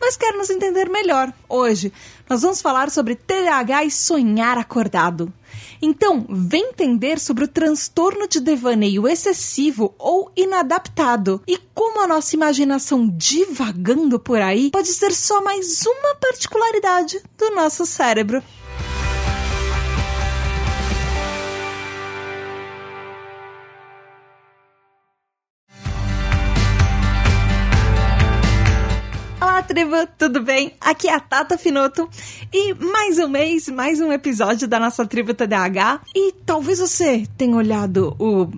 mas quer nos entender melhor. Hoje nós vamos falar sobre TDAH e sonhar acordado. Então, vem entender sobre o transtorno de devaneio excessivo ou inadaptado e como a nossa imaginação divagando por aí pode ser só mais uma particularidade do nosso cérebro. Tribo, tudo bem? Aqui é a Tata Finoto e mais um mês, mais um episódio da nossa tribo TDAH. E talvez você tenha olhado o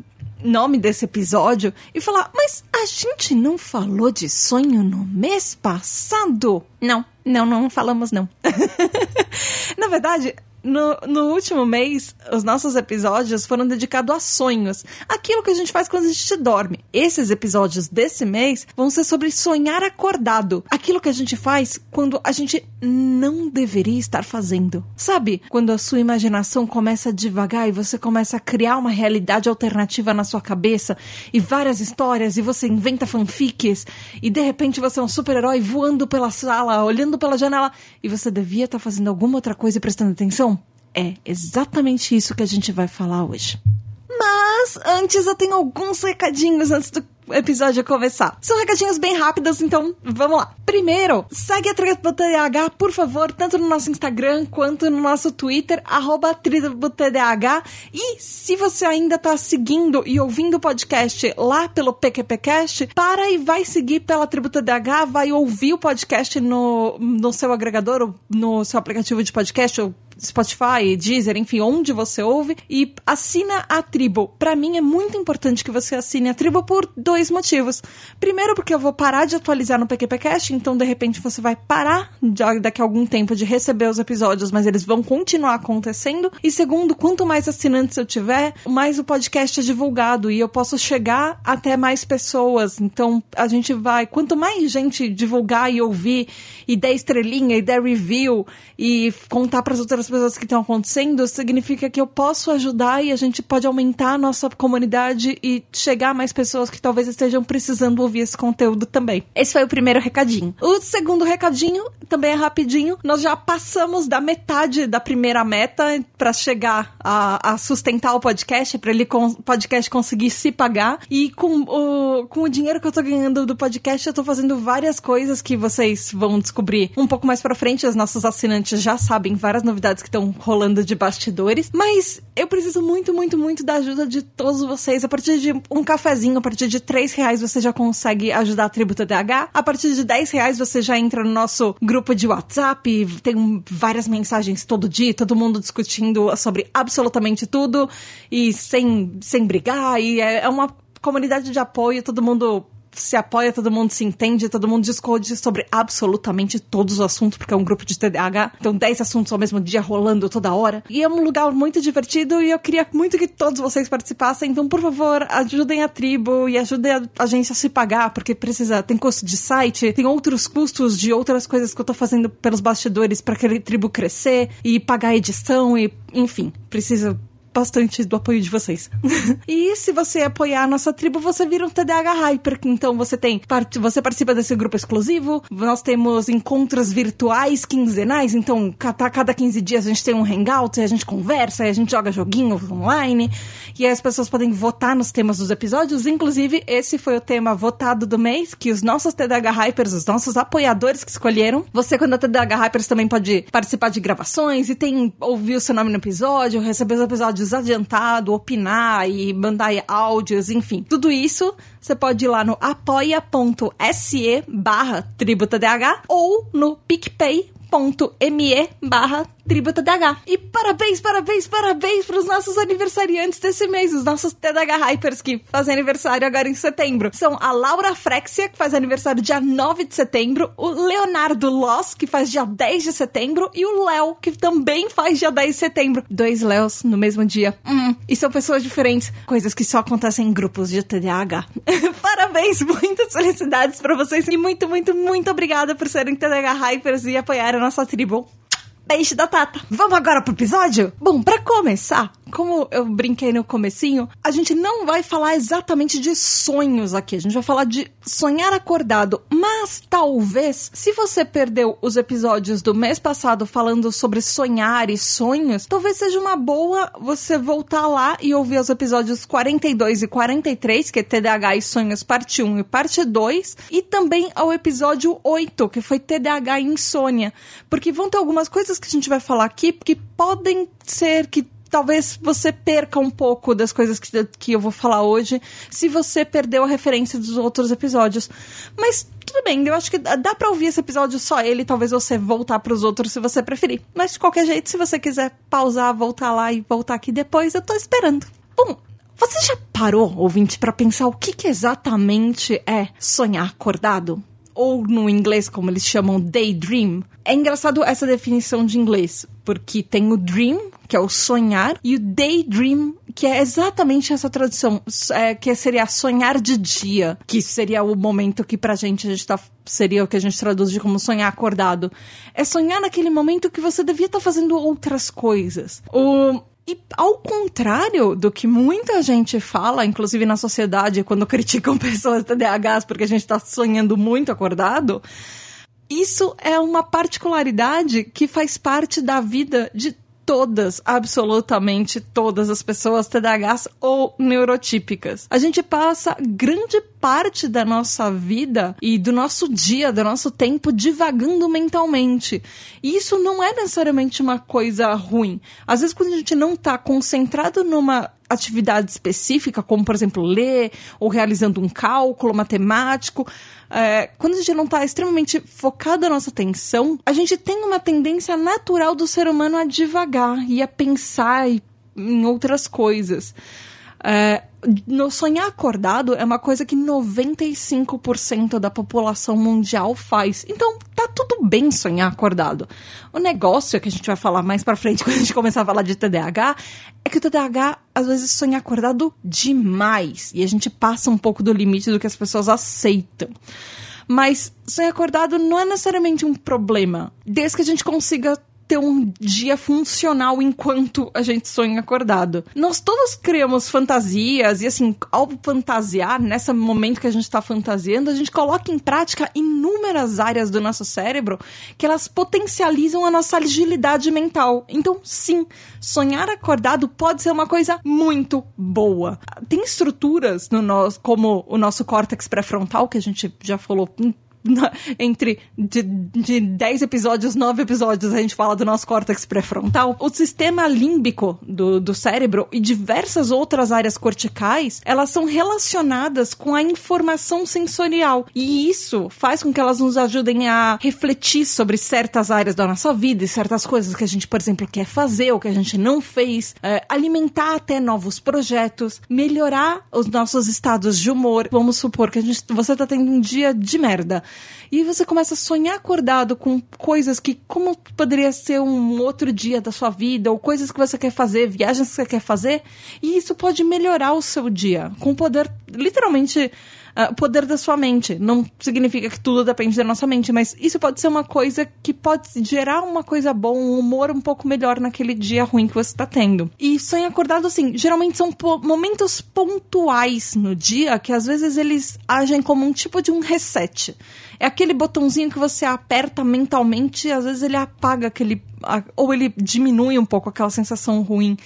nome desse episódio e falar, mas a gente não falou de sonho no mês passado? Não, não, não falamos não. Na verdade, no, no último mês, os nossos episódios foram dedicados a sonhos, aquilo que a gente faz quando a gente dorme. Esses episódios desse mês vão ser sobre sonhar acordado, aquilo que a gente faz quando a gente não deveria estar fazendo. Sabe, quando a sua imaginação começa a devagar e você começa a criar uma realidade alternativa na sua cabeça e várias histórias e você inventa fanfics e de repente você é um super-herói voando pela sala, olhando pela janela e você devia estar fazendo alguma outra coisa e prestando atenção? É exatamente isso que a gente vai falar hoje. Mas antes eu tenho alguns recadinhos antes do episódio começar. São recadinhos bem rápidos, então vamos lá. Primeiro, segue a TribuTDH, por favor, tanto no nosso Instagram quanto no nosso Twitter, arroba TribuTDH. E se você ainda tá seguindo e ouvindo o podcast lá pelo PQPcast, para e vai seguir pela TribuTDH, vai ouvir o podcast no, no seu agregador, no seu aplicativo de podcast, ou Spotify, Deezer, enfim, onde você ouve e assina a tribo. Para mim é muito importante que você assine a tribo por dois motivos. Primeiro, porque eu vou parar de atualizar no PQPcast, então de repente você vai parar de, daqui a algum tempo de receber os episódios, mas eles vão continuar acontecendo. E segundo, quanto mais assinantes eu tiver, mais o podcast é divulgado e eu posso chegar até mais pessoas. Então a gente vai, quanto mais gente divulgar e ouvir e der estrelinha e der review e contar para as outras pessoas que estão acontecendo, significa que eu posso ajudar e a gente pode aumentar a nossa comunidade e chegar a mais pessoas que talvez estejam precisando ouvir esse conteúdo também. Esse foi o primeiro recadinho. O segundo recadinho também é rapidinho. Nós já passamos da metade da primeira meta para chegar a, a, sustentar o podcast, para ele o podcast conseguir se pagar. E com o, com o dinheiro que eu tô ganhando do podcast, eu tô fazendo várias coisas que vocês vão descobrir um pouco mais para frente. Os nossos assinantes já sabem várias novidades que estão rolando de bastidores. Mas eu preciso muito, muito, muito da ajuda de todos vocês. A partir de um cafezinho, a partir de 3 reais, você já consegue ajudar a tribo TDAH. A partir de 10 reais, você já entra no nosso grupo de WhatsApp. Tem várias mensagens todo dia, todo mundo discutindo sobre absolutamente tudo e sem, sem brigar. E é, é uma comunidade de apoio, todo mundo se apoia, todo mundo se entende, todo mundo discute sobre absolutamente todos os assuntos, porque é um grupo de TDAH. Então, 10 assuntos ao mesmo dia rolando toda hora. E é um lugar muito divertido e eu queria muito que todos vocês participassem. Então, por favor, ajudem a tribo e ajudem a agência a se pagar, porque precisa, tem custo de site, tem outros custos de outras coisas que eu tô fazendo pelos bastidores para aquele tribo crescer e pagar a edição e, enfim, precisa bastante do apoio de vocês. e se você apoiar a nossa tribo, você vira um TDAH Hyper. Então você tem, você participa desse grupo exclusivo. Nós temos encontros virtuais quinzenais. Então, cada, cada 15 dias a gente tem um hangout, a gente conversa, a gente joga joguinho online. E as pessoas podem votar nos temas dos episódios. Inclusive, esse foi o tema votado do mês, que os nossos TDAH Hypers, os nossos apoiadores que escolheram. Você, quando é TDAH Hypers, também pode participar de gravações e tem ouvir o seu nome no episódio, receber os episódios episódios adiantado, opinar e mandar áudios, enfim. Tudo isso você pode ir lá no apoia.se barra tributadh ou no picpay.me barra Tribo TDAH. E parabéns, parabéns, parabéns para os nossos aniversariantes desse mês, os nossos TDAH Hypers que fazem aniversário agora em setembro. São a Laura Frexia, que faz aniversário dia 9 de setembro, o Leonardo Loss, que faz dia 10 de setembro, e o Léo, que também faz dia 10 de setembro. Dois Léos no mesmo dia. Hum, e são pessoas diferentes, coisas que só acontecem em grupos de TDAH. parabéns, muitas felicidades para vocês e muito, muito, muito obrigada por serem TDAH Hypers e apoiar a nossa tribo. Beijo da Tata. Vamos agora pro episódio? Bom, para começar, como eu brinquei no comecinho, a gente não vai falar exatamente de sonhos aqui. A gente vai falar de sonhar acordado. Mas talvez, se você perdeu os episódios do mês passado falando sobre sonhar e sonhos, talvez seja uma boa você voltar lá e ouvir os episódios 42 e 43, que é TDAH e sonhos parte 1 e parte 2, e também ao episódio 8, que foi TDAH e insônia, porque vão ter algumas coisas que a gente vai falar aqui que podem ser que talvez você perca um pouco das coisas que, que eu vou falar hoje se você perdeu a referência dos outros episódios. Mas tudo bem, eu acho que dá pra ouvir esse episódio só ele, talvez você voltar para os outros se você preferir. Mas de qualquer jeito, se você quiser pausar, voltar lá e voltar aqui depois, eu tô esperando. Bom, você já parou, ouvinte, para pensar o que, que exatamente é sonhar acordado? Ou no inglês, como eles chamam, daydream? É engraçado essa definição de inglês, porque tem o dream, que é o sonhar, e o daydream, que é exatamente essa tradução, é, que seria sonhar de dia, que seria o momento que pra gente a gente tá, seria o que a gente traduz de como sonhar acordado. É sonhar naquele momento que você devia estar tá fazendo outras coisas. O, e ao contrário do que muita gente fala, inclusive na sociedade, quando criticam pessoas TDAHs porque a gente está sonhando muito acordado, isso é uma particularidade que faz parte da vida de todas, absolutamente todas as pessoas TDAHs ou neurotípicas. A gente passa grande parte da nossa vida e do nosso dia, do nosso tempo divagando mentalmente. E isso não é necessariamente uma coisa ruim. Às vezes quando a gente não está concentrado numa atividade específica, como por exemplo ler ou realizando um cálculo matemático, é, quando a gente não está extremamente focado a nossa atenção, a gente tem uma tendência natural do ser humano a divagar e a pensar em outras coisas. É, no sonhar acordado é uma coisa que 95% da população mundial faz. Então, tá tudo bem sonhar acordado. O negócio que a gente vai falar mais para frente quando a gente começar a falar de TDAH é que o TDAH às vezes sonha acordado demais e a gente passa um pouco do limite do que as pessoas aceitam. Mas sonhar acordado não é necessariamente um problema, desde que a gente consiga ter um dia funcional enquanto a gente sonha acordado. Nós todos criamos fantasias e assim, ao fantasiar, nesse momento que a gente está fantasiando, a gente coloca em prática inúmeras áreas do nosso cérebro que elas potencializam a nossa agilidade mental. Então, sim, sonhar acordado pode ser uma coisa muito boa. Tem estruturas no nosso, como o nosso córtex pré-frontal, que a gente já falou entre de, de 10 episódios, 9 episódios, a gente fala do nosso córtex pré-frontal, o sistema límbico do, do cérebro e diversas outras áreas corticais, elas são relacionadas com a informação sensorial. E isso faz com que elas nos ajudem a refletir sobre certas áreas da nossa vida e certas coisas que a gente, por exemplo, quer fazer ou que a gente não fez, é, alimentar até novos projetos, melhorar os nossos estados de humor. Vamos supor que a gente, você tá tendo um dia de merda. E você começa a sonhar acordado com coisas que, como poderia ser um outro dia da sua vida, ou coisas que você quer fazer, viagens que você quer fazer, e isso pode melhorar o seu dia, com o poder, literalmente, uh, poder da sua mente. Não significa que tudo depende da nossa mente, mas isso pode ser uma coisa que pode gerar uma coisa boa, um humor um pouco melhor naquele dia ruim que você está tendo. E sonhar acordado, assim, geralmente são po momentos pontuais no dia que às vezes eles agem como um tipo de um reset. É aquele botãozinho que você aperta mentalmente e às vezes ele apaga aquele. ou ele diminui um pouco aquela sensação ruim.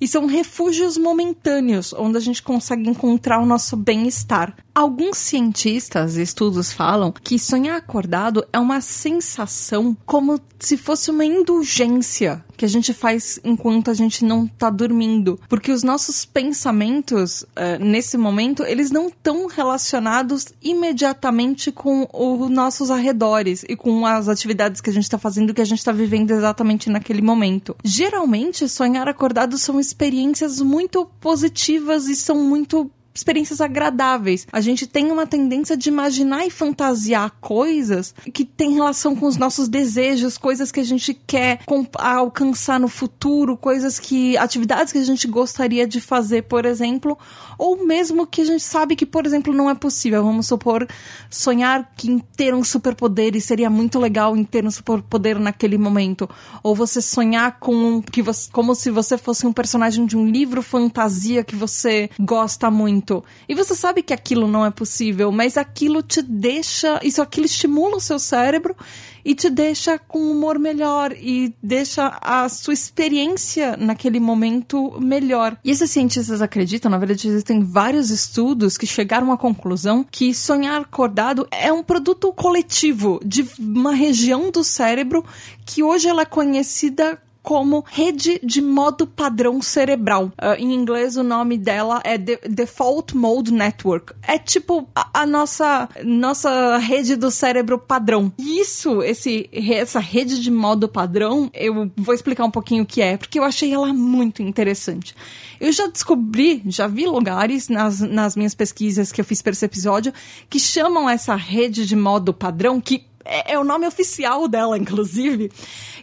E são refúgios momentâneos, onde a gente consegue encontrar o nosso bem-estar. Alguns cientistas e estudos falam que sonhar acordado é uma sensação como se fosse uma indulgência que a gente faz enquanto a gente não tá dormindo. Porque os nossos pensamentos, uh, nesse momento, eles não estão relacionados imediatamente com os nossos arredores e com as atividades que a gente tá fazendo, que a gente tá vivendo exatamente naquele momento. Geralmente, sonhar acordado são experiências muito positivas e são muito experiências agradáveis. A gente tem uma tendência de imaginar e fantasiar coisas que têm relação com os nossos desejos, coisas que a gente quer alcançar no futuro, coisas que atividades que a gente gostaria de fazer, por exemplo, ou mesmo que a gente sabe que, por exemplo, não é possível. Vamos supor sonhar que ter um superpoder e seria muito legal em ter um superpoder naquele momento, ou você sonhar com que você, como se você fosse um personagem de um livro fantasia que você gosta muito muito. E você sabe que aquilo não é possível, mas aquilo te deixa, isso aquilo estimula o seu cérebro e te deixa com um humor melhor e deixa a sua experiência naquele momento melhor. E esses cientistas acreditam, na verdade, existem vários estudos que chegaram à conclusão que sonhar acordado é um produto coletivo de uma região do cérebro que hoje ela é conhecida como rede de modo padrão cerebral. Uh, em inglês, o nome dela é de Default Mode Network. É tipo a, a, nossa, nossa rede do cérebro padrão. Isso, esse, essa rede de modo padrão, eu vou explicar um pouquinho o que é, porque eu achei ela muito interessante. Eu já descobri, já vi lugares nas, nas minhas pesquisas que eu fiz para esse episódio que chamam essa rede de modo padrão, que é, é o nome oficial dela, inclusive,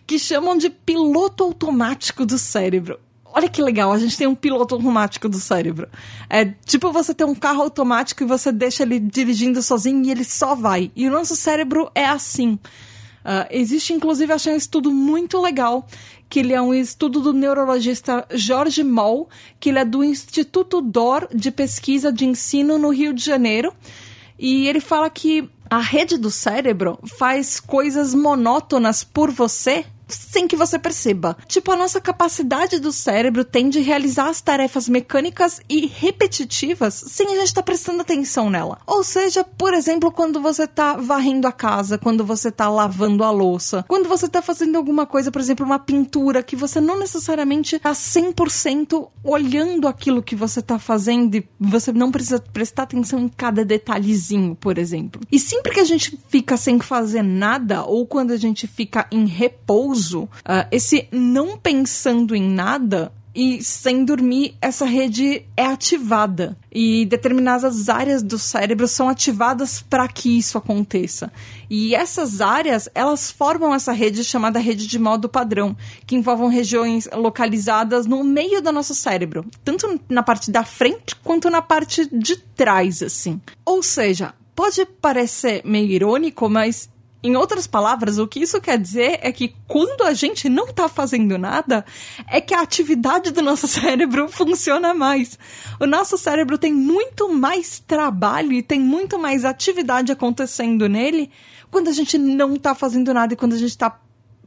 que chamam de piloto automático do cérebro. Olha que legal, a gente tem um piloto automático do cérebro. É tipo você ter um carro automático e você deixa ele dirigindo sozinho e ele só vai. E o nosso cérebro é assim. Uh, existe, inclusive, achei um estudo muito legal, que ele é um estudo do neurologista Jorge Moll, que ele é do Instituto DOR de Pesquisa de Ensino no Rio de Janeiro. E ele fala que a rede do cérebro faz coisas monótonas por você sem que você perceba. Tipo, a nossa capacidade do cérebro tem de realizar as tarefas mecânicas e repetitivas sem a gente estar tá prestando atenção nela. Ou seja, por exemplo, quando você está varrendo a casa, quando você está lavando a louça, quando você está fazendo alguma coisa, por exemplo, uma pintura que você não necessariamente está 100% olhando aquilo que você está fazendo e você não precisa prestar atenção em cada detalhezinho, por exemplo. E sempre que a gente fica sem fazer nada ou quando a gente fica em repouso, uh, esse não pensando em nada e sem dormir, essa rede é ativada e determinadas áreas do cérebro são ativadas para que isso aconteça. E essas áreas, elas formam essa rede chamada rede de modo padrão, que envolvem regiões localizadas no meio do nosso cérebro, tanto na parte da frente quanto na parte de trás, assim. Ou seja, pode parecer meio irônico, mas em outras palavras, o que isso quer dizer é que quando a gente não está fazendo nada, é que a atividade do nosso cérebro funciona mais. O nosso cérebro tem muito mais trabalho e tem muito mais atividade acontecendo nele quando a gente não está fazendo nada e quando a gente está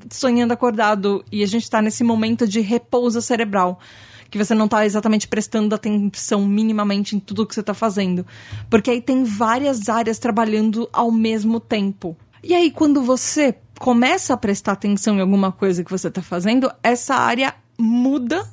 sonhando acordado e a gente está nesse momento de repouso cerebral que você não está exatamente prestando atenção minimamente em tudo que você está fazendo. Porque aí tem várias áreas trabalhando ao mesmo tempo. E aí, quando você começa a prestar atenção em alguma coisa que você está fazendo, essa área muda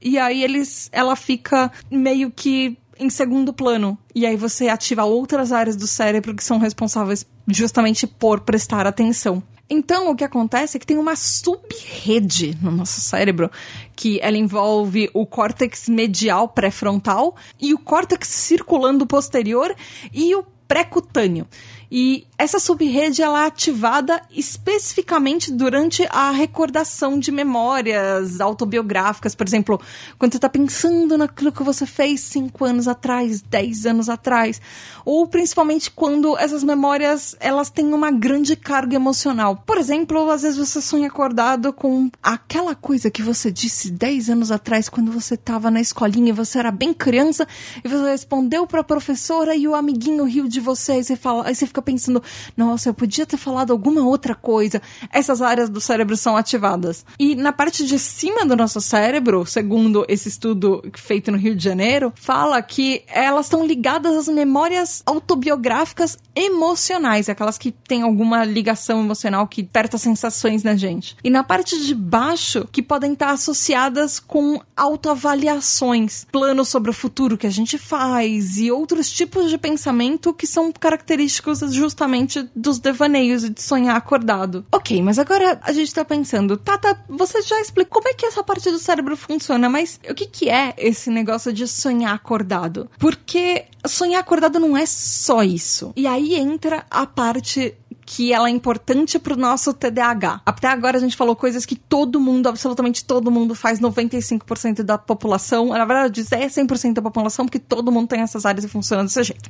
e aí eles, ela fica meio que em segundo plano. E aí você ativa outras áreas do cérebro que são responsáveis justamente por prestar atenção. Então, o que acontece é que tem uma subrede no nosso cérebro, que ela envolve o córtex medial pré-frontal e o córtex circulando posterior e o pré-cutâneo. E essa subrede ela é ativada especificamente durante a recordação de memórias autobiográficas. Por exemplo, quando você está pensando naquilo que você fez cinco anos atrás, dez anos atrás. Ou principalmente quando essas memórias elas têm uma grande carga emocional. Por exemplo, às vezes você sonha acordado com aquela coisa que você disse dez anos atrás quando você estava na escolinha e você era bem criança e você respondeu para a professora e o amiguinho riu de você, aí você fala, aí você fica pensando, nossa, eu podia ter falado alguma outra coisa. Essas áreas do cérebro são ativadas. E na parte de cima do nosso cérebro, segundo esse estudo feito no Rio de Janeiro, fala que elas estão ligadas às memórias autobiográficas emocionais, aquelas que têm alguma ligação emocional que aperta sensações na gente. E na parte de baixo, que podem estar associadas com autoavaliações, planos sobre o futuro que a gente faz e outros tipos de pensamento que são característicos justamente dos devaneios e de sonhar acordado. Ok, mas agora a gente tá pensando, Tata, você já explicou como é que essa parte do cérebro funciona, mas o que, que é esse negócio de sonhar acordado? Porque sonhar acordado não é só isso. E aí entra a parte que ela é importante pro nosso TDAH. Até agora a gente falou coisas que todo mundo, absolutamente todo mundo faz, 95% da população. Na verdade, é 100% da população, porque todo mundo tem essas áreas e funciona desse jeito.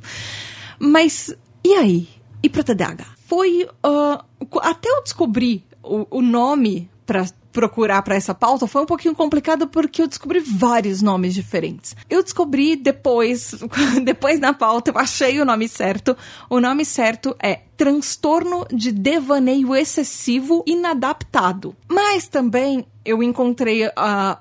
Mas, e aí? E pro TDAH? Foi. Uh, até eu descobrir o, o nome para procurar para essa pauta foi um pouquinho complicado porque eu descobri vários nomes diferentes. Eu descobri depois, depois na pauta, eu achei o nome certo. O nome certo é transtorno de devaneio excessivo inadaptado. Mas também eu encontrei uh,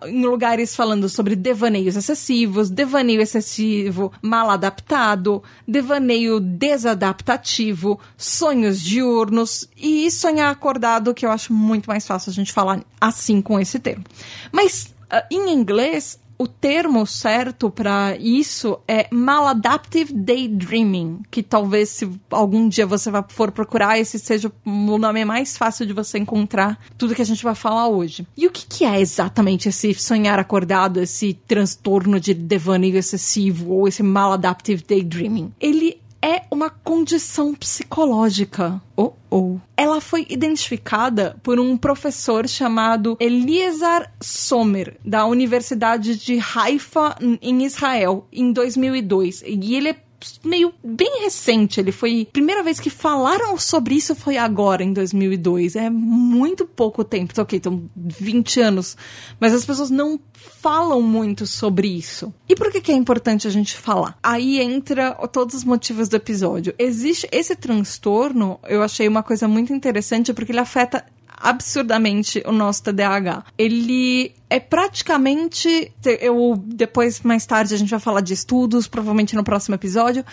em lugares falando sobre devaneios excessivos, devaneio excessivo mal adaptado, devaneio desadaptativo, sonhos diurnos e sonhar acordado, que eu acho muito mais fácil a gente falar assim com esse termo. Mas uh, em inglês, o termo certo para isso é maladaptive daydreaming, que talvez se algum dia você for procurar, esse seja o nome mais fácil de você encontrar tudo que a gente vai falar hoje. E o que, que é exatamente esse sonhar acordado, esse transtorno de devaneio excessivo ou esse maladaptive daydreaming? Ele é uma condição psicológica. Oh, oh. Ela foi identificada por um professor chamado Eliezer Sommer, da Universidade de Haifa, em Israel, em 2002. E ele é meio bem recente. Ele foi. Primeira vez que falaram sobre isso foi agora, em 2002. É muito pouco tempo. Então, ok, então 20 anos. Mas as pessoas não falam muito sobre isso. E por que, que é importante a gente falar? Aí entra todos os motivos do episódio. Existe esse transtorno, eu achei uma coisa muito interessante porque ele afeta absurdamente o nosso TDAH. Ele é praticamente. Eu depois, mais tarde, a gente vai falar de estudos, provavelmente no próximo episódio.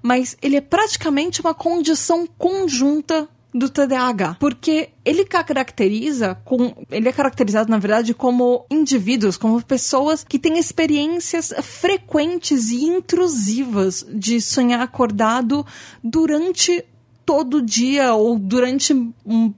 Mas ele é praticamente uma condição conjunta do TDAH, porque ele caracteriza com, ele é caracterizado na verdade como indivíduos, como pessoas que têm experiências frequentes e intrusivas de sonhar acordado durante todo dia ou durante um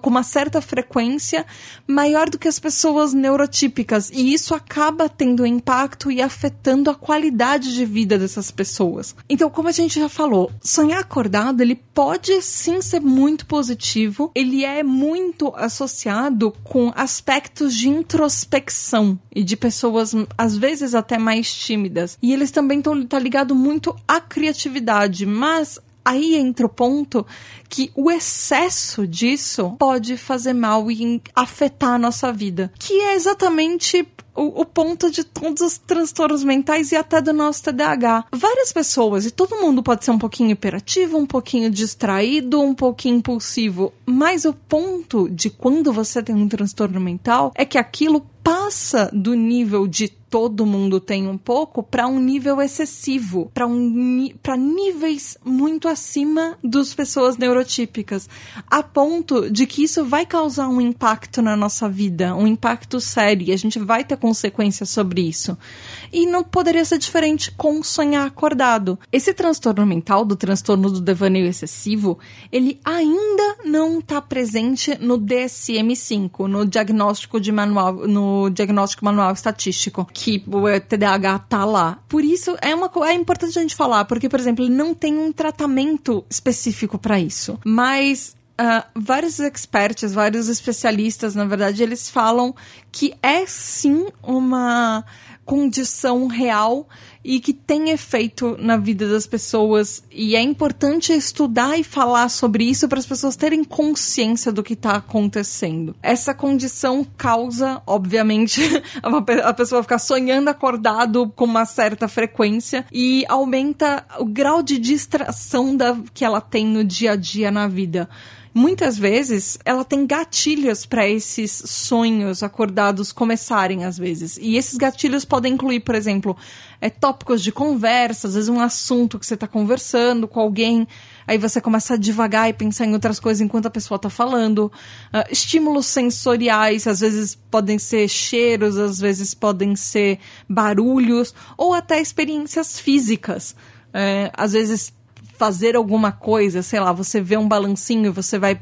com uma certa frequência maior do que as pessoas neurotípicas. E isso acaba tendo impacto e afetando a qualidade de vida dessas pessoas. Então, como a gente já falou, sonhar acordado, ele pode sim ser muito positivo, ele é muito associado com aspectos de introspecção e de pessoas, às vezes, até mais tímidas. E eles também estão tá ligado muito à criatividade, mas aí entra o ponto que o excesso disso pode fazer mal e afetar a nossa vida. Que é exatamente o, o, ponto de todos os transtornos mentais e até do nosso TDAH. Várias pessoas, e todo mundo pode ser um pouquinho hiperativo, um pouquinho distraído, um pouquinho impulsivo, mas o ponto de quando você tem um transtorno mental é que aquilo passa do nível de todo mundo tem um pouco para um nível excessivo, para um, para níveis muito acima das pessoas neurotípicas, a ponto de que isso vai causar um impacto na nossa vida, um impacto sério, e a gente vai ter consequências sobre isso. E não poderia ser diferente com sonhar acordado. Esse transtorno mental, do transtorno do devaneio excessivo, ele ainda não está presente no DSM-5, no diagnóstico de manual, no diagnóstico manual estatístico, que o TDAH tá lá. Por isso é uma é importante a gente falar, porque por exemplo, ele não tem um tratamento específico para isso. Mas Uh, vários experts, vários especialistas, na verdade, eles falam que é sim uma condição real e que tem efeito na vida das pessoas. E é importante estudar e falar sobre isso para as pessoas terem consciência do que está acontecendo. Essa condição causa, obviamente, a pessoa ficar sonhando acordado com uma certa frequência e aumenta o grau de distração da, que ela tem no dia a dia na vida muitas vezes ela tem gatilhos para esses sonhos acordados começarem às vezes. E esses gatilhos podem incluir, por exemplo, é, tópicos de conversa, às vezes um assunto que você está conversando com alguém, aí você começa a devagar e pensar em outras coisas enquanto a pessoa está falando. Uh, estímulos sensoriais, às vezes podem ser cheiros, às vezes podem ser barulhos, ou até experiências físicas. É, às vezes fazer alguma coisa, sei lá, você vê um balancinho, você vai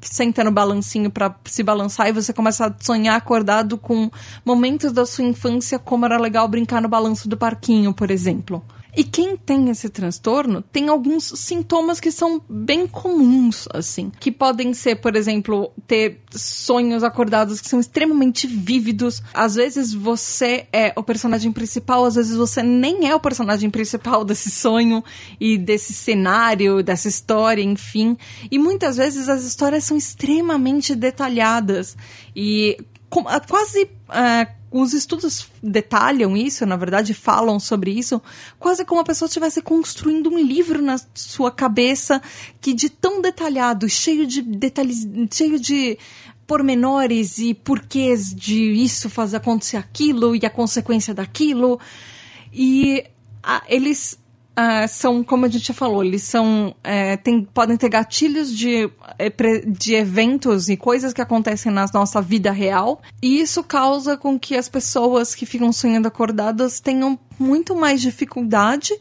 senta no balancinho para se balançar e você começa a sonhar acordado com momentos da sua infância, como era legal brincar no balanço do parquinho, por exemplo. E quem tem esse transtorno tem alguns sintomas que são bem comuns, assim. Que podem ser, por exemplo, ter sonhos acordados que são extremamente vívidos. Às vezes você é o personagem principal, às vezes você nem é o personagem principal desse sonho e desse cenário, dessa história, enfim. E muitas vezes as histórias são extremamente detalhadas e quase. Uh, os estudos detalham isso, na verdade, falam sobre isso, quase como a pessoa estivesse construindo um livro na sua cabeça que de tão detalhado, cheio de detalhes, cheio de pormenores e porquês de isso fazer acontecer aquilo e a consequência daquilo. E ah, eles Uh, são, como a gente falou, eles são. É, tem, podem ter gatilhos de, é, de eventos e coisas que acontecem na nossa vida real. E isso causa com que as pessoas que ficam sonhando acordadas tenham muito mais dificuldade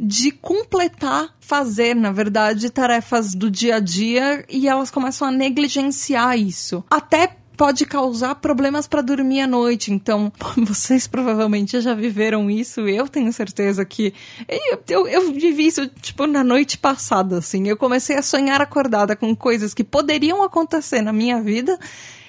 de completar, fazer, na verdade, tarefas do dia a dia e elas começam a negligenciar isso. Até pode causar problemas para dormir à noite. Então, vocês provavelmente já viveram isso. Eu tenho certeza que. Eu, eu, eu, vivi isso, tipo, na noite passada, assim. Eu comecei a sonhar acordada com coisas que poderiam acontecer na minha vida.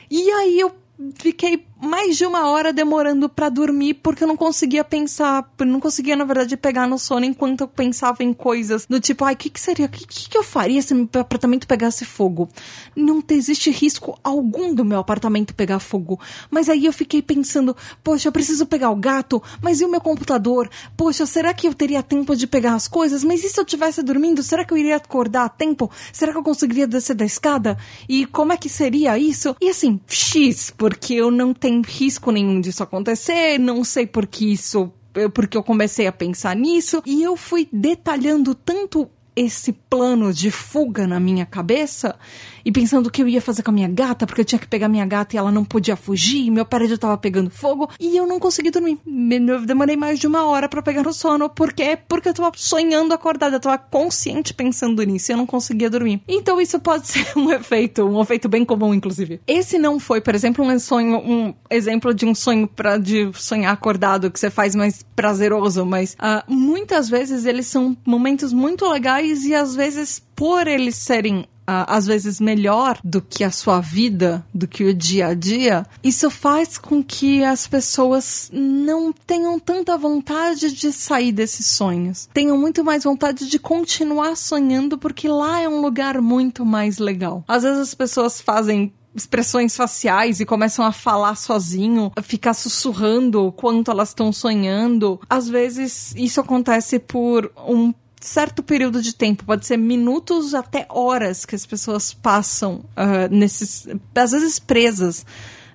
E aí eu fiquei mais de uma hora demorando para dormir porque eu não conseguia pensar, não conseguia, na verdade, pegar no sono enquanto eu pensava em coisas do tipo, ai, o que, que seria, o que, que eu faria se meu apartamento pegasse fogo? Não existe risco algum do meu apartamento pegar fogo. Mas aí eu fiquei pensando, poxa, eu preciso pegar o gato, mas e o meu computador? Poxa, será que eu teria tempo de pegar as coisas? Mas e se eu estivesse dormindo? Será que eu iria acordar a tempo? Será que eu conseguiria descer da escada? E como é que seria isso? E assim, X, porque eu não tenho risco nenhum disso acontecer, não sei por que isso porque eu comecei a pensar nisso e eu fui detalhando tanto esse plano de fuga na minha cabeça e pensando o que eu ia fazer com a minha gata, porque eu tinha que pegar minha gata e ela não podia fugir, meu prédio tava pegando fogo, e eu não consegui dormir. Eu demorei mais de uma hora para pegar no sono. Por quê? Porque eu tava sonhando acordada, eu tava consciente pensando nisso e eu não conseguia dormir. Então isso pode ser um efeito, um efeito bem comum, inclusive. Esse não foi, por exemplo, um sonho, um exemplo de um sonho para de sonhar acordado que você faz mais prazeroso, mas uh, muitas vezes eles são momentos muito legais e às vezes por eles serem às vezes melhor do que a sua vida, do que o dia a dia, isso faz com que as pessoas não tenham tanta vontade de sair desses sonhos. Tenham muito mais vontade de continuar sonhando porque lá é um lugar muito mais legal. Às vezes as pessoas fazem expressões faciais e começam a falar sozinho, a ficar sussurrando quanto elas estão sonhando. Às vezes isso acontece por um certo período de tempo, pode ser minutos até horas que as pessoas passam uh, nesses, às vezes presas.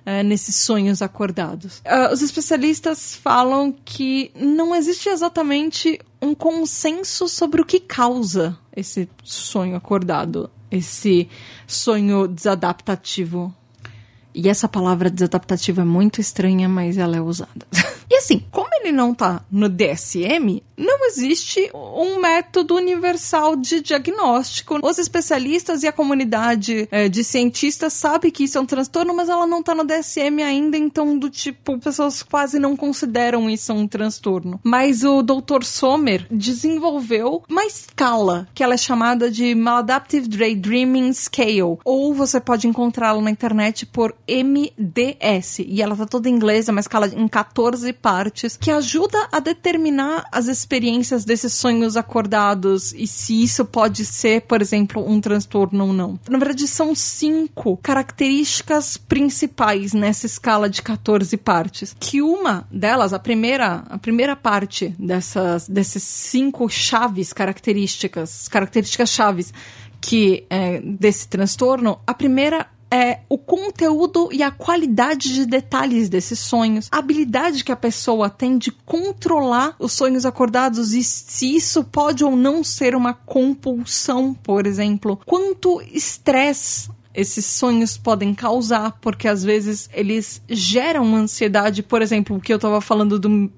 Uh, nesses sonhos acordados. Uh, os especialistas falam que não existe exatamente um consenso sobre o que causa esse sonho acordado, esse sonho desadaptativo. E essa palavra desadaptativo é muito estranha, mas ela é usada. e assim, como ele não tá no DSM, não existe um método universal de diagnóstico. Os especialistas e a comunidade é, de cientistas sabe que isso é um transtorno, mas ela não tá no DSM ainda, então do tipo, pessoas quase não consideram isso um transtorno. Mas o Dr. Sommer desenvolveu uma escala que ela é chamada de Maladaptive Daydreaming Scale, ou você pode encontrá-la na internet por MDS, e ela tá toda em inglês, é uma escala em 14 partes, que ajuda a determinar as experiências desses sonhos acordados e se isso pode ser, por exemplo, um transtorno ou não. Na verdade, são cinco características principais nessa escala de 14 partes. Que uma delas, a primeira, a primeira parte dessas, desses cinco chaves características, características chaves que é, desse transtorno, a primeira é o conteúdo e a qualidade de detalhes desses sonhos, a habilidade que a pessoa tem de controlar os sonhos acordados e se isso pode ou não ser uma compulsão, por exemplo, quanto estresse esses sonhos podem causar, porque às vezes eles geram ansiedade. Por exemplo, o que eu tava falando do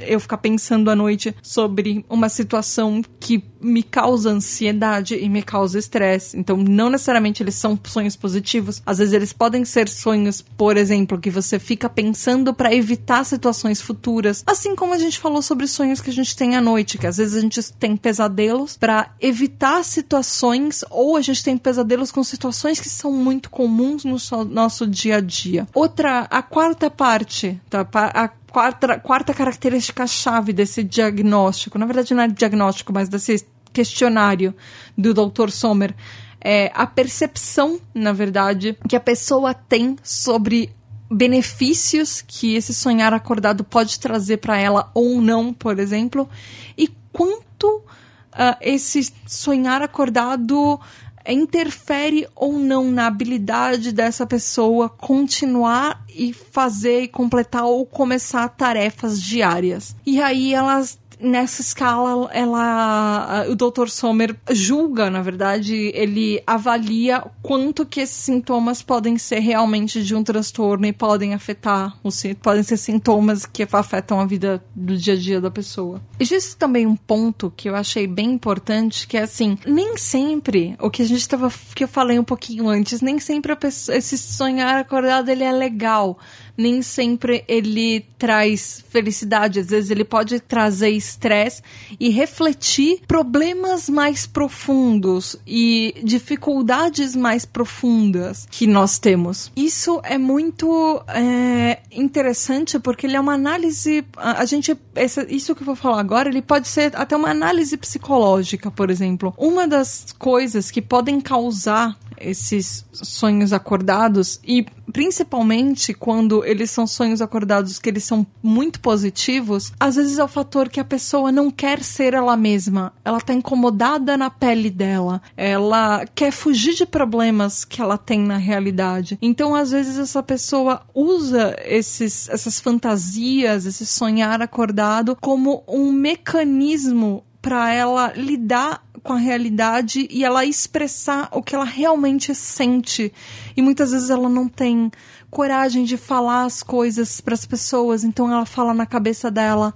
eu ficar pensando à noite sobre uma situação que me causa ansiedade e me causa estresse. Então, não necessariamente eles são sonhos positivos. Às vezes eles podem ser sonhos, por exemplo, que você fica pensando para evitar situações futuras. Assim como a gente falou sobre sonhos que a gente tem à noite, que às vezes a gente tem pesadelos para evitar situações ou a gente tem pesadelos com situações que são muito comuns no nosso dia a dia. Outra, a quarta parte, tá? A quarta, quarta característica-chave desse diagnóstico, na verdade não é diagnóstico, mas desse questionário do Dr. Sommer, é a percepção, na verdade, que a pessoa tem sobre benefícios que esse sonhar acordado pode trazer para ela ou não, por exemplo, e quanto uh, esse sonhar acordado interfere ou não na habilidade dessa pessoa continuar e fazer e completar ou começar tarefas diárias. E aí elas nessa escala, ela, o Dr. Sommer julga, na verdade, ele avalia quanto que esses sintomas podem ser realmente de um transtorno e podem afetar, os, podem ser sintomas que afetam a vida do dia a dia da pessoa. Existe também um ponto que eu achei bem importante, que é assim, nem sempre, o que a gente estava, que eu falei um pouquinho antes, nem sempre pessoa, esse sonhar acordado ele é legal nem sempre ele traz felicidade. Às vezes ele pode trazer estresse e refletir problemas mais profundos e dificuldades mais profundas que nós temos. Isso é muito é, interessante porque ele é uma análise. A, a gente. Essa, isso que eu vou falar agora, ele pode ser até uma análise psicológica, por exemplo. Uma das coisas que podem causar esses sonhos acordados e principalmente quando eles são sonhos acordados que eles são muito positivos, às vezes é o fator que a pessoa não quer ser ela mesma, ela tá incomodada na pele dela, ela quer fugir de problemas que ela tem na realidade. Então, às vezes essa pessoa usa esses essas fantasias, esse sonhar acordado como um mecanismo para ela lidar com a realidade e ela expressar o que ela realmente sente. E muitas vezes ela não tem coragem de falar as coisas para as pessoas, então ela fala na cabeça dela.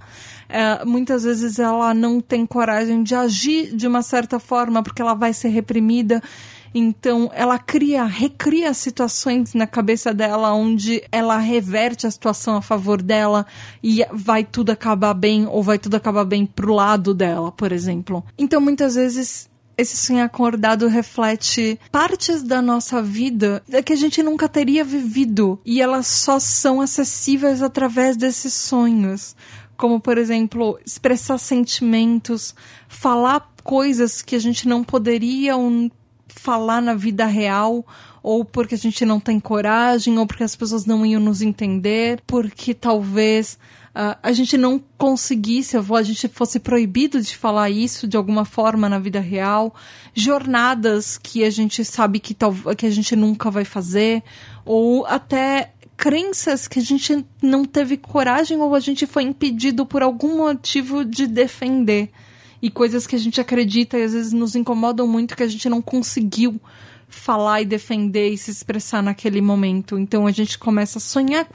É, muitas vezes ela não tem coragem de agir de uma certa forma porque ela vai ser reprimida. Então, ela cria, recria situações na cabeça dela onde ela reverte a situação a favor dela e vai tudo acabar bem ou vai tudo acabar bem pro lado dela, por exemplo. Então, muitas vezes esse sonho acordado reflete partes da nossa vida que a gente nunca teria vivido e elas só são acessíveis através desses sonhos. Como, por exemplo, expressar sentimentos, falar coisas que a gente não poderia falar na vida real, ou porque a gente não tem coragem, ou porque as pessoas não iam nos entender, porque talvez uh, a gente não conseguisse, a gente fosse proibido de falar isso de alguma forma na vida real, jornadas que a gente sabe que, que a gente nunca vai fazer, ou até crenças que a gente não teve coragem ou a gente foi impedido por algum motivo de defender e coisas que a gente acredita e às vezes nos incomodam muito que a gente não conseguiu falar e defender e se expressar naquele momento. Então a gente começa a sonhar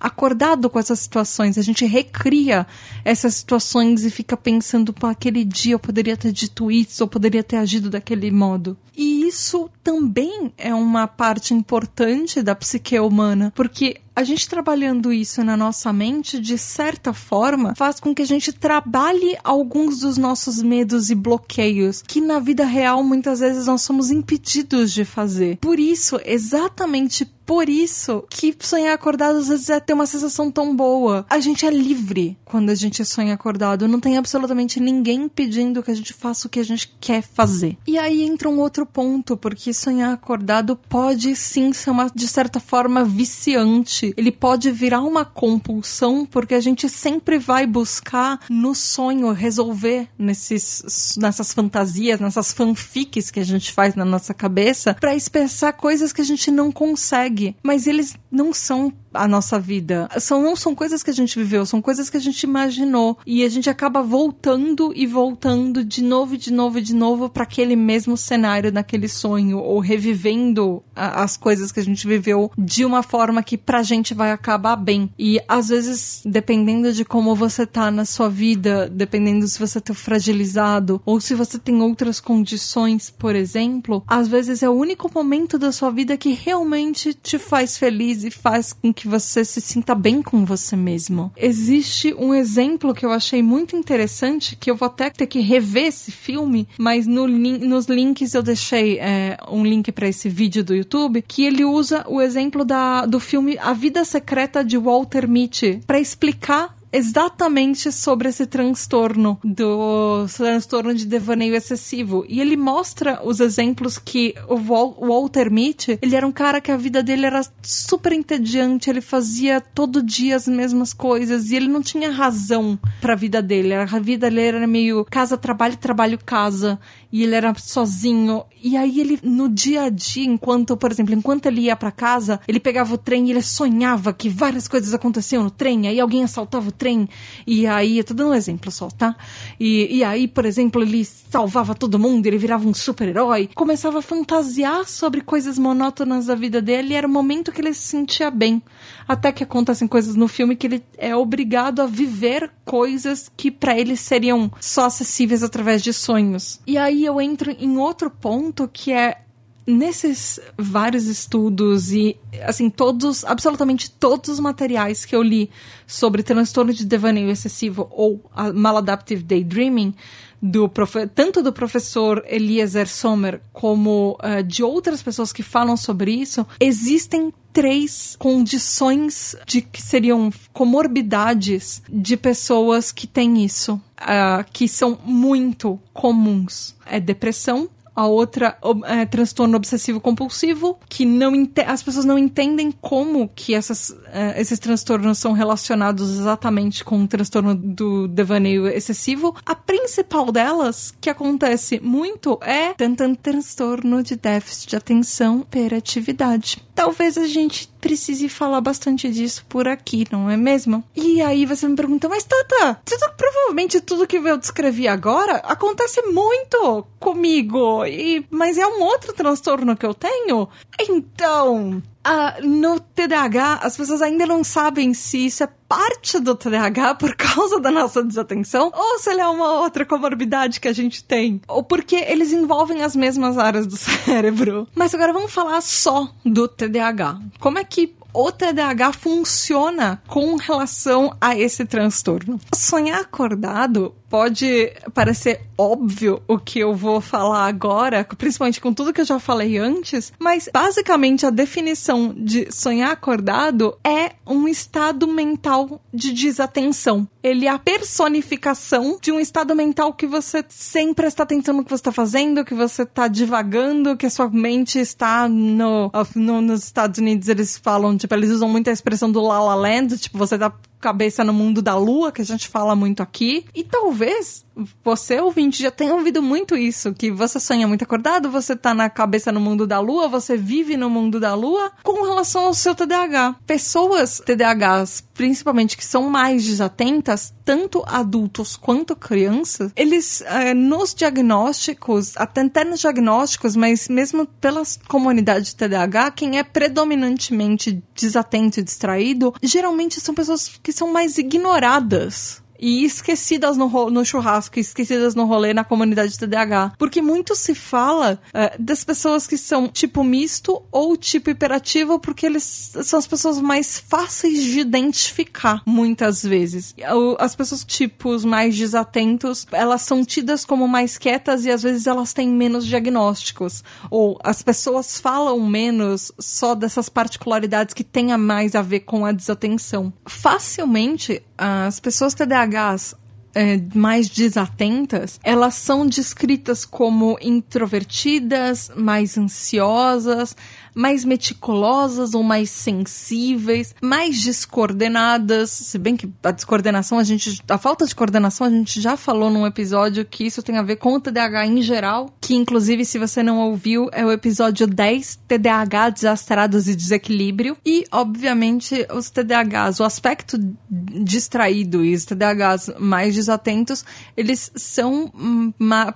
acordado com essas situações, a gente recria essas situações e fica pensando, pô, aquele dia eu poderia ter dito isso, ou poderia ter agido daquele modo. E isso também é uma parte importante da psique humana, porque a gente trabalhando isso na nossa mente, de certa forma, faz com que a gente trabalhe alguns dos nossos medos e bloqueios, que na vida real muitas vezes nós somos impedidos de fazer. Por isso, exatamente por isso que sonhar acordado às vezes é ter uma sensação tão boa. A gente é livre quando a gente sonha acordado. Não tem absolutamente ninguém pedindo que a gente faça o que a gente quer fazer. E aí entra um outro ponto, porque sonhar acordado pode sim ser uma, de certa forma, viciante. Ele pode virar uma compulsão, porque a gente sempre vai buscar no sonho resolver nesses, nessas fantasias, nessas fanfics que a gente faz na nossa cabeça, para expressar coisas que a gente não consegue mas eles não são a nossa vida. São, não são coisas que a gente viveu, são coisas que a gente imaginou. E a gente acaba voltando e voltando de novo e de novo de novo para aquele mesmo cenário, naquele sonho, ou revivendo a, as coisas que a gente viveu de uma forma que pra gente vai acabar bem. E às vezes, dependendo de como você tá na sua vida, dependendo se você tá fragilizado ou se você tem outras condições, por exemplo, às vezes é o único momento da sua vida que realmente te faz feliz e faz com que você se sinta bem com você mesmo. Existe um exemplo que eu achei muito interessante, que eu vou até ter que rever esse filme, mas no nos links eu deixei é, um link para esse vídeo do YouTube, que ele usa o exemplo da, do filme A Vida Secreta de Walter Mitty para explicar exatamente sobre esse transtorno do transtorno de devaneio excessivo. E ele mostra os exemplos que o Walter Mitty ele era um cara que a vida dele era super entediante ele fazia todo dia as mesmas coisas e ele não tinha razão para a vida dele. A vida dele era meio casa trabalho trabalho casa. E ele era sozinho. E aí ele, no dia a dia, enquanto, por exemplo, enquanto ele ia para casa, ele pegava o trem e ele sonhava que várias coisas aconteciam no trem, aí alguém assaltava o trem, e aí, eu tô dando um exemplo só, tá? E, e aí, por exemplo, ele salvava todo mundo, ele virava um super-herói, começava a fantasiar sobre coisas monótonas da vida dele, e era o momento que ele se sentia bem. Até que acontecem coisas no filme que ele é obrigado a viver coisas que para ele seriam só acessíveis através de sonhos. E aí eu entro em outro ponto que é nesses vários estudos e assim todos absolutamente todos os materiais que eu li sobre transtorno de devaneio excessivo ou maladaptive daydreaming do tanto do professor Eliezer Sommer como uh, de outras pessoas que falam sobre isso, existem três condições de que seriam comorbidades de pessoas que têm isso, uh, que são muito comuns. É depressão, a outra é transtorno obsessivo compulsivo, que não as pessoas não entendem como que essas, é, esses transtornos são relacionados exatamente com o transtorno do devaneio excessivo. A principal delas, que acontece muito, é tanto transtorno de déficit de atenção hiperatividade. Talvez a gente precise falar bastante disso por aqui, não é mesmo? E aí você me pergunta, mas Tata, tudo, provavelmente tudo que eu descrevi agora acontece muito comigo, e, mas é um outro transtorno que eu tenho? Então, Uh, no TDAH, as pessoas ainda não sabem se isso é parte do TDAH por causa da nossa desatenção ou se ele é uma outra comorbidade que a gente tem. Ou porque eles envolvem as mesmas áreas do cérebro. Mas agora vamos falar só do TDAH. Como é que o TDAH funciona com relação a esse transtorno? Sonhar acordado pode parecer óbvio o que eu vou falar agora, principalmente com tudo que eu já falei antes, mas basicamente a definição de sonhar acordado é um estado mental de desatenção. Ele é a personificação de um estado mental que você sempre está atenção no que você está fazendo, que você está divagando, que a sua mente está no, no, nos Estados Unidos eles falam, tipo, eles usam muito a expressão do la la land, tipo, você está cabeça no mundo da lua, que a gente fala muito aqui. E talvez você, ouvinte, já tenha ouvido muito isso, que você sonha muito acordado, você tá na cabeça no mundo da lua, você vive no mundo da lua, com relação ao seu TDAH. Pessoas TDAHs, principalmente que são mais desatentas, tanto adultos quanto crianças, eles é, nos diagnósticos, até nos diagnósticos, mas mesmo pela comunidade TDAH, quem é predominantemente desatento e distraído, geralmente são pessoas que são mais ignoradas e esquecidas no, no churrasco, esquecidas no rolê na comunidade TDAH. Porque muito se fala é, das pessoas que são tipo misto ou tipo hiperativo, porque eles são as pessoas mais fáceis de identificar, muitas vezes. As pessoas tipos mais desatentos, elas são tidas como mais quietas e às vezes elas têm menos diagnósticos. Ou as pessoas falam menos só dessas particularidades que tenha mais a ver com a desatenção. Facilmente, as pessoas TDAHs é, mais desatentas, elas são descritas como introvertidas, mais ansiosas, mais meticulosas ou mais sensíveis, mais descoordenadas, se bem que a descoordenação a gente, a falta de coordenação a gente já falou num episódio que isso tem a ver com o TDAH em geral, que inclusive se você não ouviu é o episódio 10, TDAH desastrados e desequilíbrio, e obviamente os TDAHs, o aspecto distraído e os TDAHs mais desatentos, eles são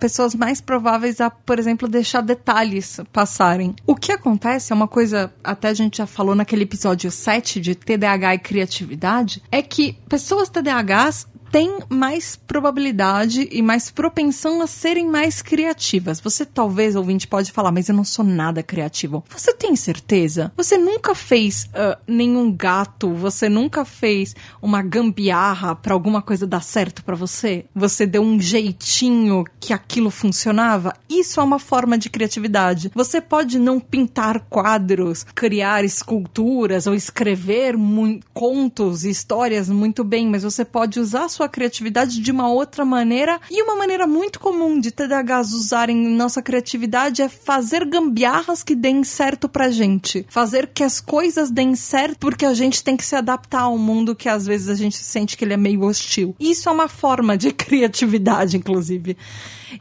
pessoas mais prováveis a, por exemplo, deixar detalhes passarem. O que acontece é uma coisa, até a gente já falou naquele episódio 7 de TDAH e criatividade, é que pessoas TDAHs têm mais probabilidade e mais propensão a serem mais criativas. Você talvez, ouvinte, pode falar, mas eu não sou nada criativo. Você tem certeza? Você nunca fez uh, nenhum gato? Você nunca fez uma gambiarra para alguma coisa dar certo para você? Você deu um jeitinho que aquilo funcionava? Isso é uma forma de criatividade. Você pode não pintar quadros, criar esculturas ou escrever contos e histórias muito bem, mas você pode usar sua sua criatividade de uma outra maneira. E uma maneira muito comum de TDAHs usarem nossa criatividade é fazer gambiarras que deem certo pra gente. Fazer que as coisas deem certo porque a gente tem que se adaptar ao mundo que às vezes a gente sente que ele é meio hostil. Isso é uma forma de criatividade, inclusive.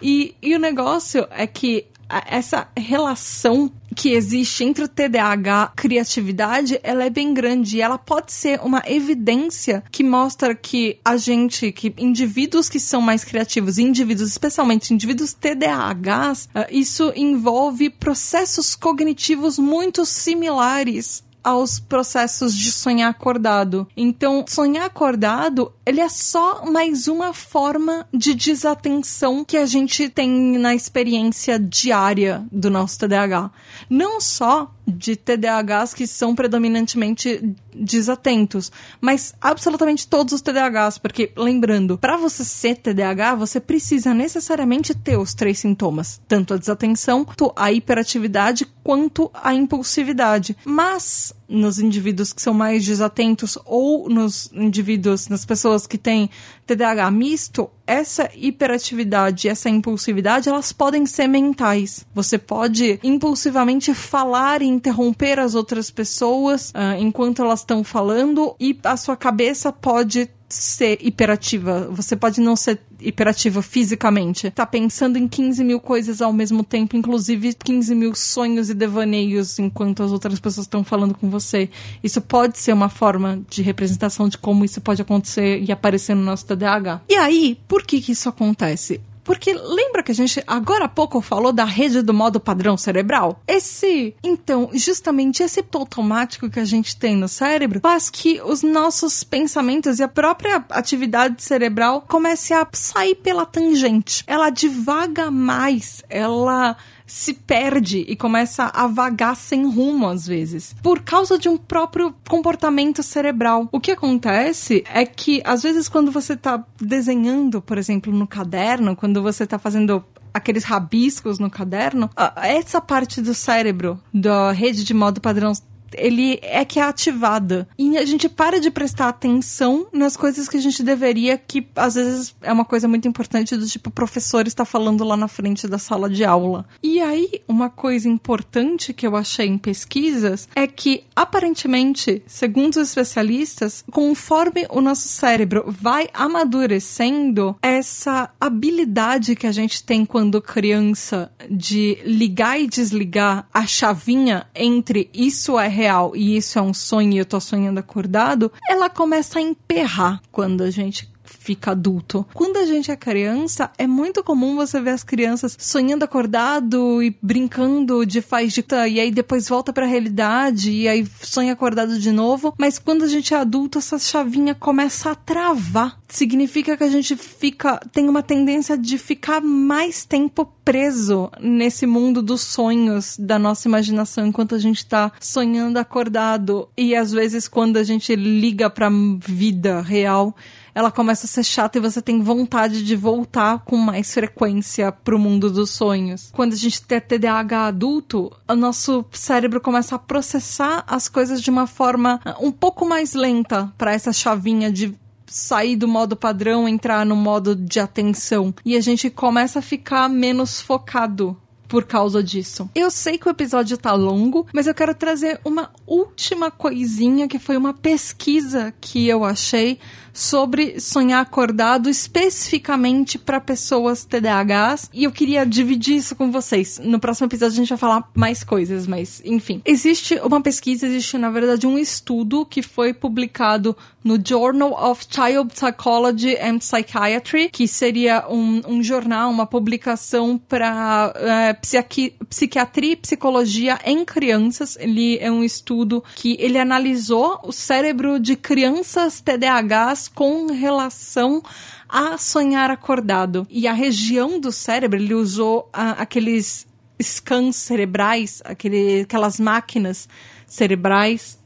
E, e o negócio é que essa relação que existe entre o TDAH e criatividade, ela é bem grande. E ela pode ser uma evidência que mostra que a gente, que indivíduos que são mais criativos, indivíduos, especialmente indivíduos TDAHs, ah, isso envolve processos cognitivos muito similares aos processos de sonhar acordado. Então, sonhar acordado, ele é só mais uma forma de desatenção que a gente tem na experiência diária do nosso TDAH. Não só de TDAHs que são predominantemente desatentos, mas absolutamente todos os TDAHs, porque lembrando, para você ser TDAH, você precisa necessariamente ter os três sintomas, tanto a desatenção, a hiperatividade quanto a impulsividade. Mas nos indivíduos que são mais desatentos ou nos indivíduos, nas pessoas que têm TDAH misto, essa hiperatividade, essa impulsividade, elas podem ser mentais. Você pode impulsivamente falar e interromper as outras pessoas uh, enquanto elas estão falando e a sua cabeça pode ser hiperativa. Você pode não ser hiperativa fisicamente. Tá pensando em 15 mil coisas ao mesmo tempo, inclusive 15 mil sonhos e devaneios enquanto as outras pessoas estão falando com você. Isso pode ser uma forma de representação de como isso pode acontecer e aparecer no nosso TDAH. E aí, por que que isso acontece? Porque lembra que a gente agora há pouco falou da rede do modo padrão cerebral? Esse, então, justamente esse automático que a gente tem no cérebro faz que os nossos pensamentos e a própria atividade cerebral comece a sair pela tangente. Ela divaga mais, ela se perde e começa a vagar sem rumo às vezes, por causa de um próprio comportamento cerebral. O que acontece é que às vezes quando você está desenhando, por exemplo, no caderno, quando você está fazendo aqueles rabiscos no caderno, essa parte do cérebro, da rede de modo padrão ele é que é ativada. E a gente para de prestar atenção nas coisas que a gente deveria, que às vezes é uma coisa muito importante do tipo, o professor está falando lá na frente da sala de aula. E aí, uma coisa importante que eu achei em pesquisas é que, aparentemente, segundo os especialistas, conforme o nosso cérebro vai amadurecendo, essa habilidade que a gente tem quando criança de ligar e desligar a chavinha entre isso é real e isso é um sonho e eu tô sonhando acordado, ela começa a emperrar quando a gente fica adulto. Quando a gente é criança, é muito comum você ver as crianças sonhando acordado e brincando de faz de e aí depois volta para a realidade e aí sonha acordado de novo, mas quando a gente é adulto, essa chavinha começa a travar. Significa que a gente fica tem uma tendência de ficar mais tempo preso nesse mundo dos sonhos da nossa imaginação enquanto a gente tá sonhando acordado e às vezes quando a gente liga para vida real, ela começa a ser chata e você tem vontade de voltar com mais frequência pro mundo dos sonhos. Quando a gente tem TDAH adulto, o nosso cérebro começa a processar as coisas de uma forma um pouco mais lenta para essa chavinha de sair do modo padrão, entrar no modo de atenção. E a gente começa a ficar menos focado por causa disso. Eu sei que o episódio tá longo, mas eu quero trazer uma última coisinha que foi uma pesquisa que eu achei sobre sonhar acordado especificamente para pessoas TDAHs e eu queria dividir isso com vocês. No próximo episódio a gente vai falar mais coisas, mas enfim. Existe uma pesquisa, existe na verdade um estudo que foi publicado no Journal of Child Psychology and Psychiatry, que seria um, um jornal, uma publicação para é, psiqui psiquiatria e psicologia em crianças. Ele é um estudo que ele analisou o cérebro de crianças TDAHs com relação a sonhar acordado. E a região do cérebro, ele usou a, aqueles scans cerebrais, aquele, aquelas máquinas cerebrais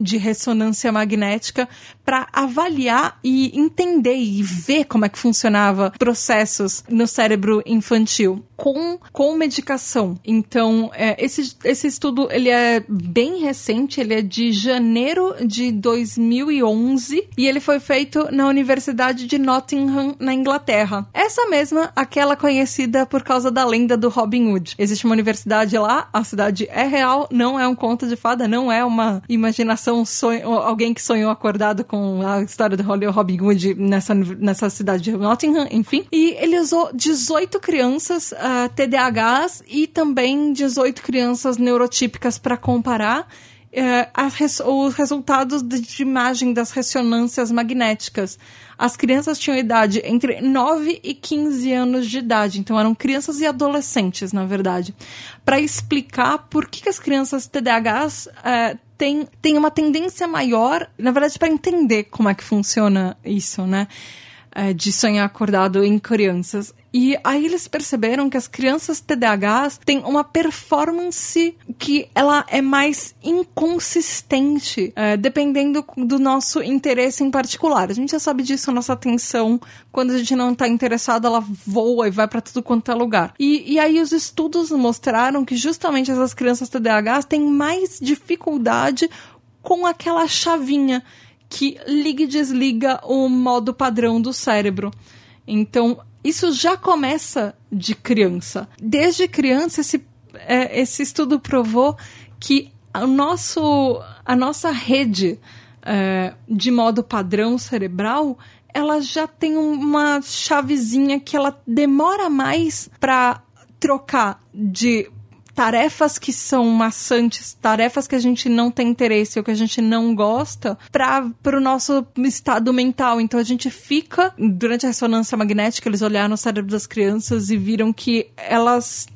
de ressonância magnética para avaliar e entender e ver como é que funcionava processos no cérebro infantil com, com medicação. Então, é, esse, esse estudo ele é bem recente, ele é de janeiro de 2011 e ele foi feito na Universidade de Nottingham, na Inglaterra. Essa mesma, aquela conhecida por causa da lenda do Robin Hood. Existe uma universidade lá, a cidade é real, não é um conto de fada, não é uma imaginação, sonho, alguém que sonhou acordado com com a história do Robin Hood nessa, nessa cidade de Nottingham, enfim. E ele usou 18 crianças uh, ah, TDAHs e também 18 crianças neurotípicas para comparar. Uh, res, os resultados de, de imagem das ressonâncias magnéticas. As crianças tinham idade entre 9 e 15 anos de idade, então eram crianças e adolescentes, na verdade. Para explicar por que, que as crianças TDAHs uh, tem, tem uma tendência maior, na verdade, para entender como é que funciona isso, né? É, de sonhar acordado em crianças. E aí eles perceberam que as crianças TDAHs têm uma performance que ela é mais inconsistente, é, dependendo do nosso interesse em particular. A gente já sabe disso, a nossa atenção, quando a gente não está interessado, ela voa e vai para tudo quanto é lugar. E, e aí os estudos mostraram que justamente essas crianças TDAHs têm mais dificuldade com aquela chavinha que liga e desliga o modo padrão do cérebro. Então, isso já começa de criança. Desde criança, esse, é, esse estudo provou que o nosso, a nossa rede é, de modo padrão cerebral ela já tem uma chavezinha que ela demora mais para trocar de tarefas que são maçantes, tarefas que a gente não tem interesse ou que a gente não gosta, para o nosso estado mental. Então a gente fica, durante a ressonância magnética, eles olharam no cérebro das crianças e viram que elas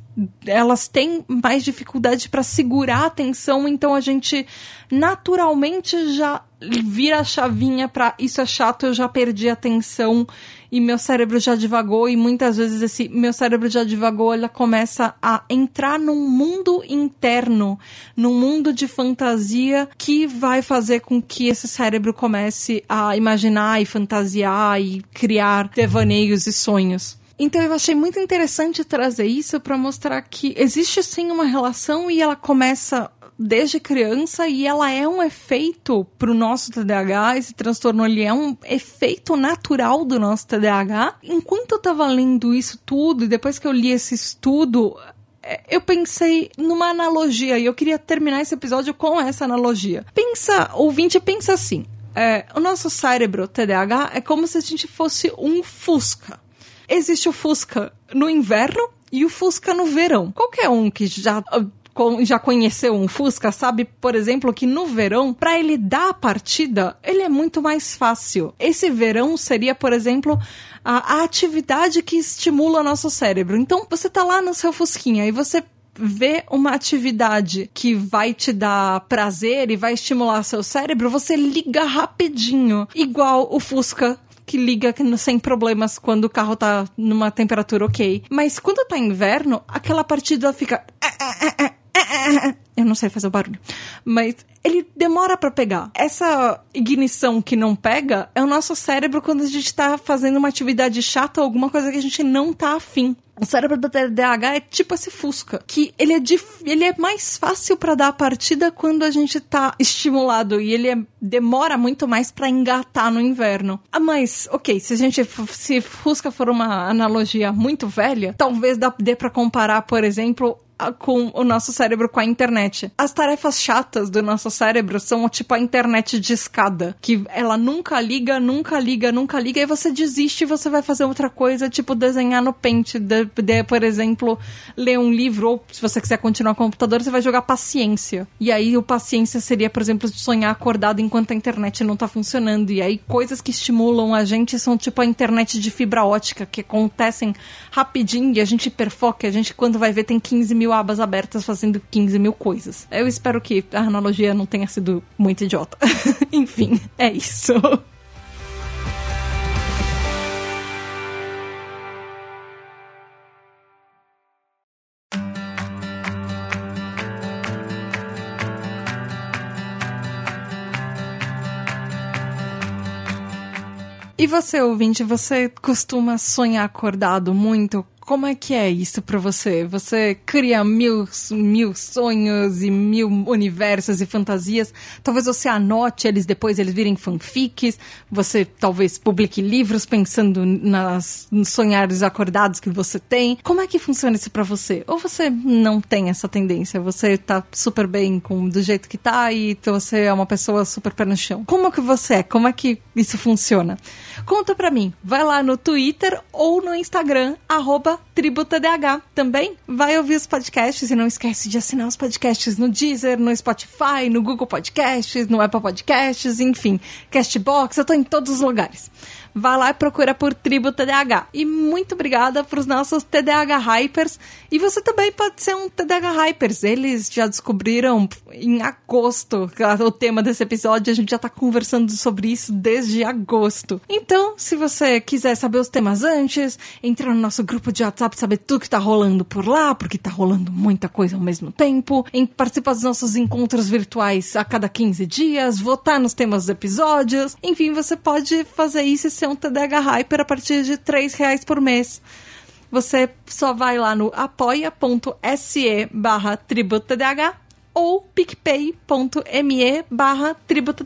elas têm mais dificuldade para segurar a atenção, então a gente naturalmente já vira a chavinha para isso é chato, eu já perdi a atenção e meu cérebro já divagou e muitas vezes esse meu cérebro já divagou, ela começa a entrar num mundo interno, num mundo de fantasia que vai fazer com que esse cérebro comece a imaginar e fantasiar e criar devaneios e sonhos. Então eu achei muito interessante trazer isso para mostrar que existe sim uma relação e ela começa desde criança e ela é um efeito pro nosso TDAH. Esse transtorno ele é um efeito natural do nosso TDAH. Enquanto eu tava lendo isso tudo e depois que eu li esse estudo, é, eu pensei numa analogia e eu queria terminar esse episódio com essa analogia. Pensa, ouvinte, pensa assim. É, o nosso cérebro TDAH é como se a gente fosse um Fusca. Existe o Fusca no inverno e o Fusca no verão. Qualquer um que já já conheceu um Fusca sabe, por exemplo, que no verão, para ele dar a partida, ele é muito mais fácil. Esse verão seria, por exemplo, a, a atividade que estimula nosso cérebro. Então, você tá lá no seu Fusquinha e você vê uma atividade que vai te dar prazer e vai estimular seu cérebro, você liga rapidinho, igual o Fusca que liga sem problemas quando o carro tá numa temperatura ok. Mas quando tá inverno, aquela partida fica. Eu não sei fazer o barulho. Mas ele demora para pegar. Essa ignição que não pega é o nosso cérebro quando a gente tá fazendo uma atividade chata ou alguma coisa que a gente não tá afim. O cérebro do TDAH é tipo esse Fusca, que ele é, ele é mais fácil para dar a partida quando a gente tá estimulado e ele é, demora muito mais para engatar no inverno. Ah, mas, ok, se a gente se Fusca for uma analogia muito velha, talvez dê para comparar, por exemplo, com o nosso cérebro com a internet. As tarefas chatas do nosso cérebro são tipo a internet de escada, que ela nunca liga, nunca liga, nunca liga, e você desiste e você vai fazer outra coisa, tipo desenhar no Paint, de, de, por exemplo, ler um livro, ou se você quiser continuar com o computador, você vai jogar paciência. E aí o paciência seria, por exemplo, sonhar acordado enquanto a internet não tá funcionando. E aí coisas que estimulam a gente são tipo a internet de fibra ótica, que acontecem rapidinho e a gente hiperfoca, a gente quando vai ver tem 15 mil abas abertas fazendo 15 mil coisas. Eu espero que a analogia não tenha sido muito idiota. Enfim, é isso. E você, ouvinte, você costuma sonhar acordado muito? Como é que é isso para você? Você cria mil, mil sonhos e mil universos e fantasias. Talvez você anote eles depois, eles virem fanfics. Você talvez publique livros pensando nas, nos sonhares acordados que você tem. Como é que funciona isso para você? Ou você não tem essa tendência? Você tá super bem com do jeito que tá e você é uma pessoa super pé no chão. Como que você é? Como é que isso funciona? Conta pra mim. Vai lá no Twitter ou no Instagram, arroba Tributa DH. Também vai ouvir os podcasts e não esquece de assinar os podcasts no Deezer, no Spotify, no Google Podcasts, no Apple Podcasts, enfim, Castbox, eu tô em todos os lugares vá lá e procura por Tribo TDAH. E muito obrigada para os nossos TDAH Hypers. E você também pode ser um TDAH Hypers. Eles já descobriram em agosto o tema desse episódio. A gente já está conversando sobre isso desde agosto. Então, se você quiser saber os temas antes, entrar no nosso grupo de WhatsApp, saber tudo que está rolando por lá, porque está rolando muita coisa ao mesmo tempo, em participar dos nossos encontros virtuais a cada 15 dias, votar nos temas dos episódios. Enfim, você pode fazer isso e ser um TDH Hyper a partir de 3 reais por mês. Você só vai lá no apoia.se barra tributodh ou picpay.me barra tributodh.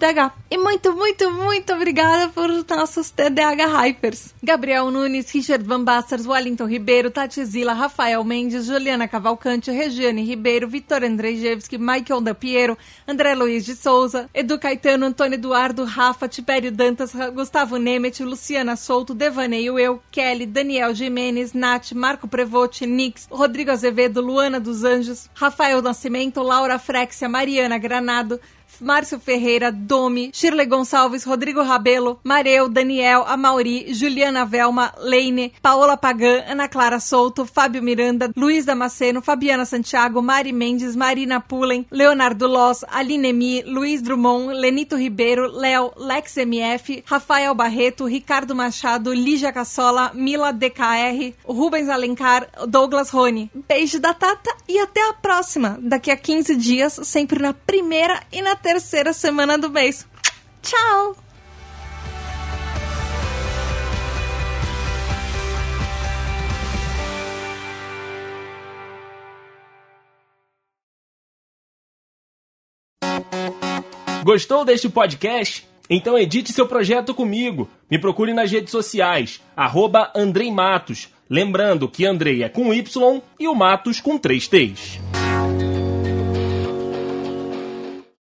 E muito, muito, muito obrigada por nossos TDH Hypers. Gabriel Nunes, Richard Van Basters, Wellington Ribeiro, Tati Zila, Rafael Mendes, Juliana Cavalcante, Regiane Ribeiro, Vitor Andrzejewski, Michael da Piero, André Luiz de Souza, Edu Caetano, Antônio Eduardo, Rafa, Tibério Dantas, Gustavo Nemet, Luciana Souto, Devaneio Eu, Kelly, Daniel Jimenez, Nath, Marco Prevote, Nix, Rodrigo Azevedo, Luana dos Anjos, Rafael Nascimento, Laura Frexia, Mariana Granado, Márcio Ferreira, Domi, Shirley Gonçalves, Rodrigo Rabelo, Mareu, Daniel, Amauri, Juliana Velma, Leine, Paola Pagan, Ana Clara Souto, Fábio Miranda, Luiz Damasceno, Fabiana Santiago, Mari Mendes, Marina Pullen, Leonardo Loss, Aline Mi, Luiz Drummond, Lenito Ribeiro, Léo, Lex MF, Rafael Barreto, Ricardo Machado, Lígia Cassola, Mila DKR, Rubens Alencar, Douglas Rony. Beijo da Tata e até a próxima, daqui a 15 dias, sempre na primeira e na terceira semana do mês. Tchau! Gostou deste podcast? Então edite seu projeto comigo. Me procure nas redes sociais, arroba. Lembrando que Andrei é com Y e o Matos com três T's.